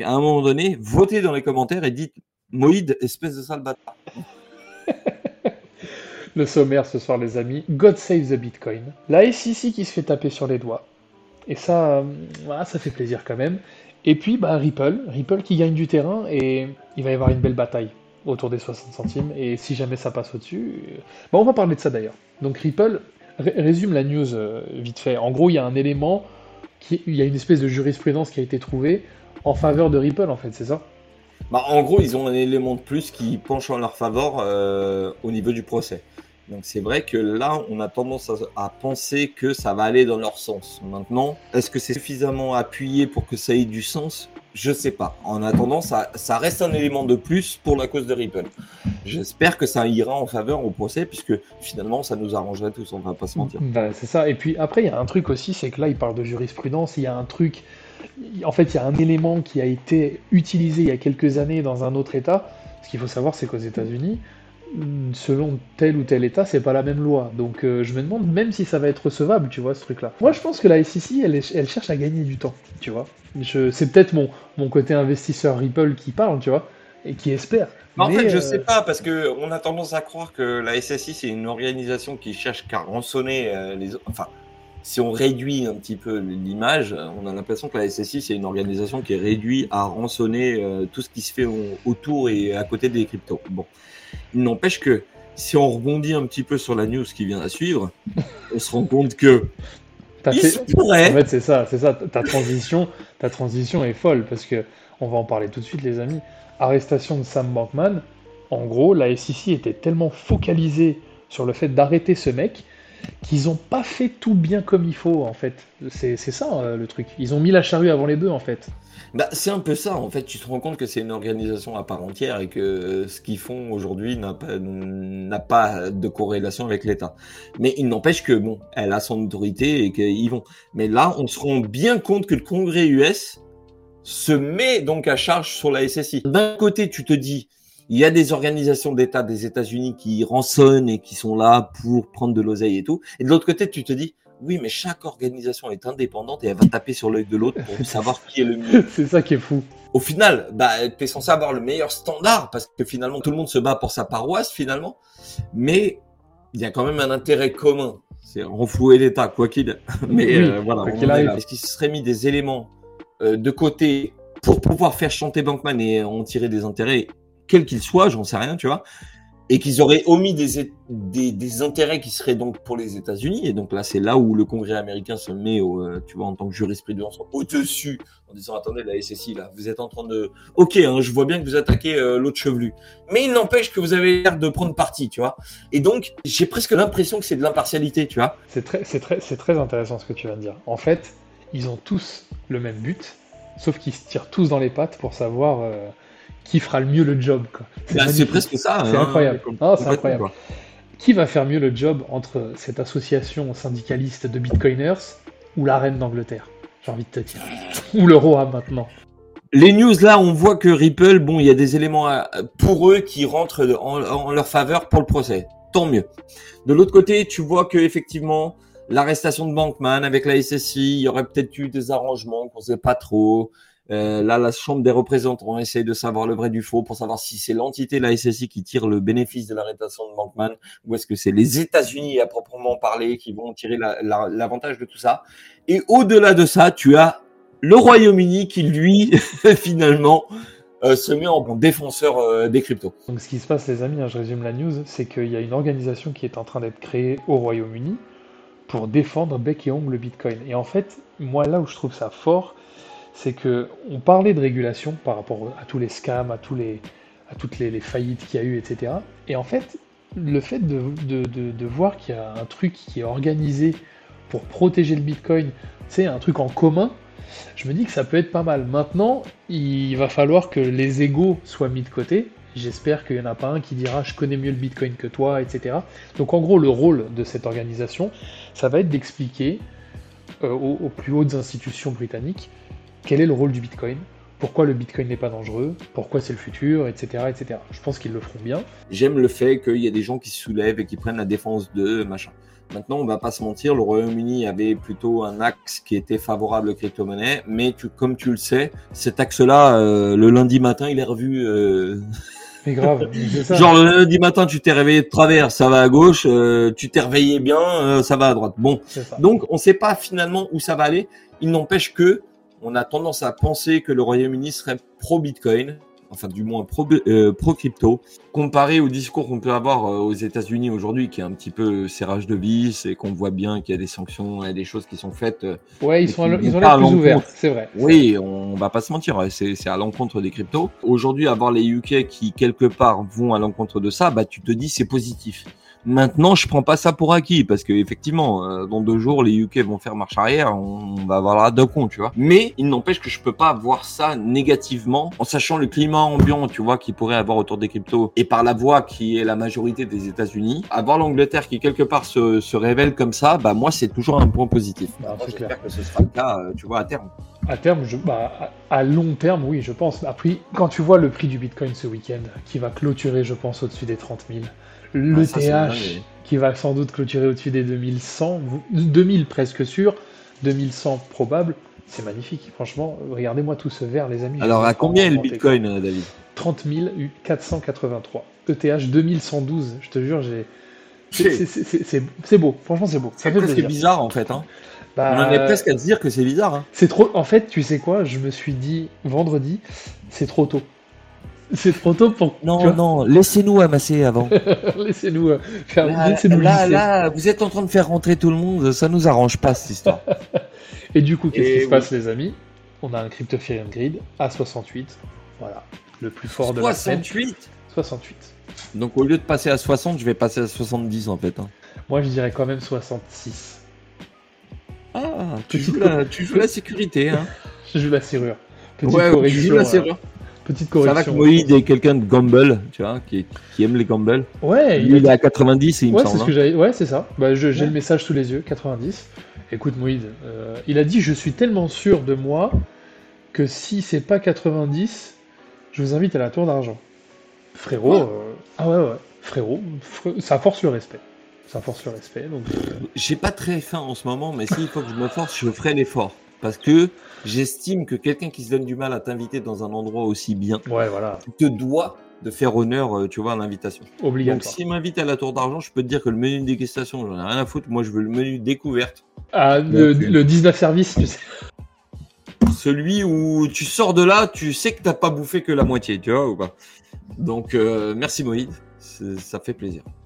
À un moment donné, votez dans les commentaires et dites Moïd, espèce de sale bâtard. Le sommaire ce soir, les amis. God save the Bitcoin. La SEC qui se fait taper sur les doigts. Et ça, euh, voilà, ça fait plaisir quand même. Et puis, bah, Ripple. Ripple qui gagne du terrain et il va y avoir une belle bataille autour des 60 centimes. Et si jamais ça passe au-dessus. euh, Bon, on va parler de ça d'ailleurs. Donc, Ripple ré- résume la news euh, vite fait. En gros, il y a un élément. Il y a une espèce de jurisprudence qui a été trouvée en faveur de Ripple, en fait, c'est ça? Bah, en gros, ils ont un élément de plus qui penche en leur faveur euh, au niveau du procès. Donc c'est vrai que là, on a tendance à, à penser que ça va aller dans leur sens. Maintenant, est-ce que c'est suffisamment appuyé pour que ça ait du sens? Je sais pas. En attendant, ça, ça reste un élément de plus pour la cause de Ripple. J'espère que ça ira en faveur au procès, puisque finalement, ça nous arrangerait tous, on va pas se mentir. Bah, c'est ça. Et puis après, il y a un truc aussi, c'est que là, il parle de jurisprudence. Il y a un truc. En fait, il y a un élément qui a été utilisé il y a quelques années dans un autre État. Ce qu'il faut savoir, c'est qu'aux États-Unis, selon tel ou tel État, c'est pas la même loi. Donc, euh, je me demande même si ça va être recevable, tu vois, ce truc-là. Moi, je pense que la SEC, elle, cherche à gagner du temps, tu vois. Je... C'est peut-être mon, mon côté investisseur Ripple qui parle, tu vois, et qui espère. Mais en fait, je euh, sais pas, parce que on a tendance à croire que la SSI, c'est une organisation qui cherche qu'à rançonner euh, les autres. Enfin, si on réduit un petit peu l'image, on a l'impression que la SSI, c'est une organisation qui est réduite à rançonner euh, tout ce qui se fait au- autour et à côté des cryptos. Bon. Il n'empêche que si on rebondit un petit peu sur la news qui vient à suivre, on se rend compte que il fait- se pourrait. En fait, c'est ça, c'est ça. Ta transition, ta transition est folle parce que on va en parler tout de suite, les amis. Arrestation de Sam Bankman. En gros, la SEC était tellement focalisée sur le fait d'arrêter ce mec qu'ils n'ont pas fait tout bien comme il faut, en fait. C'est ça euh, le truc. Ils ont mis la charrue avant les bœufs, en fait. Bah, c'est un peu ça, en fait, tu te rends compte que c'est une organisation à part entière et que ce qu'ils font aujourd'hui n'a pas, pas de corrélation avec l'État. Mais il n'empêche que, bon, elle a son autorité et qu'ils vont. Mais là, on se rend bien compte que le Congrès US se met donc à charge sur la SSI. D'un côté, tu te dis, il y a des organisations d'État des États-Unis qui rançonnent et qui sont là pour prendre de l'oseille et tout. Et de l'autre côté, tu te dis, oui, mais chaque organisation est indépendante et elle va taper sur l'œil de l'autre pour savoir qui est le mieux. c'est ça qui est fou. Au final, bah, tu es censé avoir le meilleur standard parce que finalement, tout le monde se bat pour sa paroisse finalement. Mais il y a quand même un intérêt commun. C'est renflouer l'État, quoi qu'il. Mais Oui, euh, voilà. Est-ce qu'il se serait mis des éléments euh, de côté pour pouvoir faire chanter Bankman et en tirer des intérêts, quels qu'ils soient, j'en sais rien, tu vois et qu'ils auraient omis des, des, intérêts qui seraient donc pour les États-Unis. Et donc là, c'est là où le Congrès américain se met, au, euh, tu vois, en tant que jurisprudence au-dessus, en disant attendez, la SSI, là, vous êtes en train de. Ok, hein, je vois bien que vous attaquez euh, l'autre chevelu. Mais il n'empêche que vous avez l'air de prendre parti, tu vois. Et donc, j'ai presque l'impression que c'est de l'impartialité, tu vois. C'est très, très, très intéressant ce que tu viens de dire. En fait, ils ont tous le même but, sauf qu'ils se tirent tous dans les pattes pour savoir euh, qui fera le mieux le job. C'est Bah, presque ça. C'est hein, incroyable. Ah, c'est incroyable. quoi. Qui va faire mieux le job entre cette association syndicaliste de bitcoiners ou la reine d'Angleterre J'ai envie de te dire. Ou le roi maintenant. Les news là, on voit que Ripple, bon, il y a des éléments à- pour eux qui rentrent en, en leur faveur pour le procès. Tant mieux. De l'autre côté, tu vois que effectivement, l'arrestation de Bankman avec la SSI, il y aurait peut-être eu des arrangements qu'on sait pas trop. Euh, là, la Chambre des représentants essaye de savoir le vrai du faux pour savoir si c'est l'entité, la SSI, qui tire le bénéfice de l'arrestation de Bankman ou est-ce que c'est les États-Unis à proprement parler qui vont tirer la- la- l'avantage de tout ça. Et au-delà de ça, tu as le Royaume-Uni qui, lui, finalement, euh, se met en défenseur euh, des cryptos. Donc ce qui se passe, les amis, hein, je résume la news, c'est qu'il y a une organisation qui est en train d'être créée au Royaume-Uni pour défendre bec et ongle le Bitcoin. Et en fait, moi là où je trouve ça fort, c'est que on parlait de régulation par rapport à tous les scams, à tous les, à toutes les, faillites qu'il y a eu, etc. Et en fait, le fait de, de- voir qu'il y a un truc qui est organisé pour protéger le Bitcoin, c'est un truc en commun, je me dis que ça peut être pas mal. Maintenant, il va falloir que les égaux soient mis de côté. J'espère qu'il n'y en a pas un qui dira je connais mieux le Bitcoin que toi, etc. Donc en gros, le rôle de cette organisation, ça va être d'expliquer euh, aux plus hautes institutions britanniques quel est le rôle du Bitcoin? Pourquoi le Bitcoin n'est pas dangereux, pourquoi c'est le futur, etc., etc. Je pense qu'ils le feront bien. J'aime le fait qu'il y a des gens qui se soulèvent et qui prennent la défense de machin. Maintenant, on va pas se mentir, le Royaume-Uni avait plutôt un axe qui était favorable aux crypto-monnaies, mais tu, comme tu le sais, cet axe-là, euh, le lundi matin, il est revu. Euh... Mais grave, ça. Genre le lundi matin, tu t'es réveillé de travers, ça va à gauche, euh, tu t'es réveillé bien, euh, ça va à droite. Bon, donc on ne sait pas finalement où ça va aller. Il n'empêche que on a tendance à penser que le Royaume-Uni serait pro-Bitcoin, enfin du moins euh, pro-crypto, comparé au discours qu'on peut avoir euh, aux États-Unis aujourd'hui, qui est un petit peu serrage de vis et qu'on voit bien qu'il y a des sanctions et des choses qui sont faites. euh, Ouais, ils sont, ils vont ont pas à l'air plus ouverts, c'est vrai. Oui, on va pas se mentir, c'est c'est à l'encontre des cryptos. Aujourd'hui, avoir les UK qui quelque part vont à l'encontre de ça, bah tu te dis c'est positif. Maintenant, je prends pas ça pour acquis parce que effectivement, euh, dans deux jours, les UK vont faire marche arrière, on va avoir la deux cons, tu vois. Mais il n'empêche que je peux pas voir ça négativement en sachant le climat ambiant, tu vois, qui pourrait avoir autour des cryptos et par la voix qui est la majorité des États-Unis. Avoir l'Angleterre qui quelque part se, se révèle comme ça, bah moi c'est toujours un point positif. Bah, clair. J'espère que ce sera le cas, euh, tu vois, à terme. À terme, je, bah, à long terme, oui, je pense. Après, quand tu vois le prix du Bitcoin ce week-end, qui va clôturer, je pense, au-dessus des 30 000, le Ah, c'est. TH qui va sans doute clôturer au-dessus des 2100, vous- 2000 presque sûr, 2100 probable, c'est magnifique. Franchement, regardez-moi tout ce vert, les amis. Alors, à combien est le. Bitcoin, euh, David? 30 483. ETH 2112, je te jure, j'ai. c'est- C'est c'est- c'est- C'est c'est beau, franchement c'est beau. Plaisir. bizarre en fait. Hein. Bah, On en est presque à se dire que c'est bizarre. Hein. C'est trop. En fait, tu sais quoi Je me suis dit vendredi, c'est trop tôt. C'est trop tôt pour. vois, non, laissez-nous amasser avant. Laissez-nous euh, faire. Là, Laissez-nous là, lisser. là, vous êtes en train de faire rentrer tout le monde, ça nous arrange pas cette histoire. Et du coup, qu'est-ce qui se passe, les amis? On a un Cryptotherium Grid à 68. Voilà, le plus fort de la semaine. 68 68. Donc au lieu de passer à 60, je vais passer à 70 en fait. hein. Moi, je dirais quand même 66. Ah, tu joues, la, tu joues la sécurité. Hein. Je joue la serrure. Petite Ouais, tu correction. joues la euh, serrure. petite Ça va que correction. Moïd est quelqu'un de gamble, tu vois, qui, qui aime les gambles. Ouais, Lui, il est à 90, il me Ouais, c'est semble. ce que hein. Ouais, c'est ça. Bah, j'ai Ouais. le message sous les yeux, 90. Écoute, Moïd, euh, il a dit Je suis tellement sûr de moi que si c'est pas 90, je vous invite à la tour d'argent. Frérot, Quoi euh, ah ouais, ouais, frérot, fr- ça force le respect. Ça force le respect. Donc, euh, J'ai pas très faim en ce moment, mais s'il faut que je me force, je ferai l'effort. Parce que j'estime que quelqu'un qui se donne du mal à t'inviter dans un endroit aussi bien ouais, voilà, te doit de faire honneur, euh, tu vois, à l'invitation. Donc s'il m'invite à la tour d'argent, je peux te dire que le menu de dégustation, j'en ai rien à foutre. Moi, je veux le menu découverte. Ah, le, Donc, le 19 service, tu sais. Celui où tu sors de là, tu sais que t'as pas bouffé que la moitié, tu vois ou pas. Donc, euh, merci Moïd, ça fait plaisir.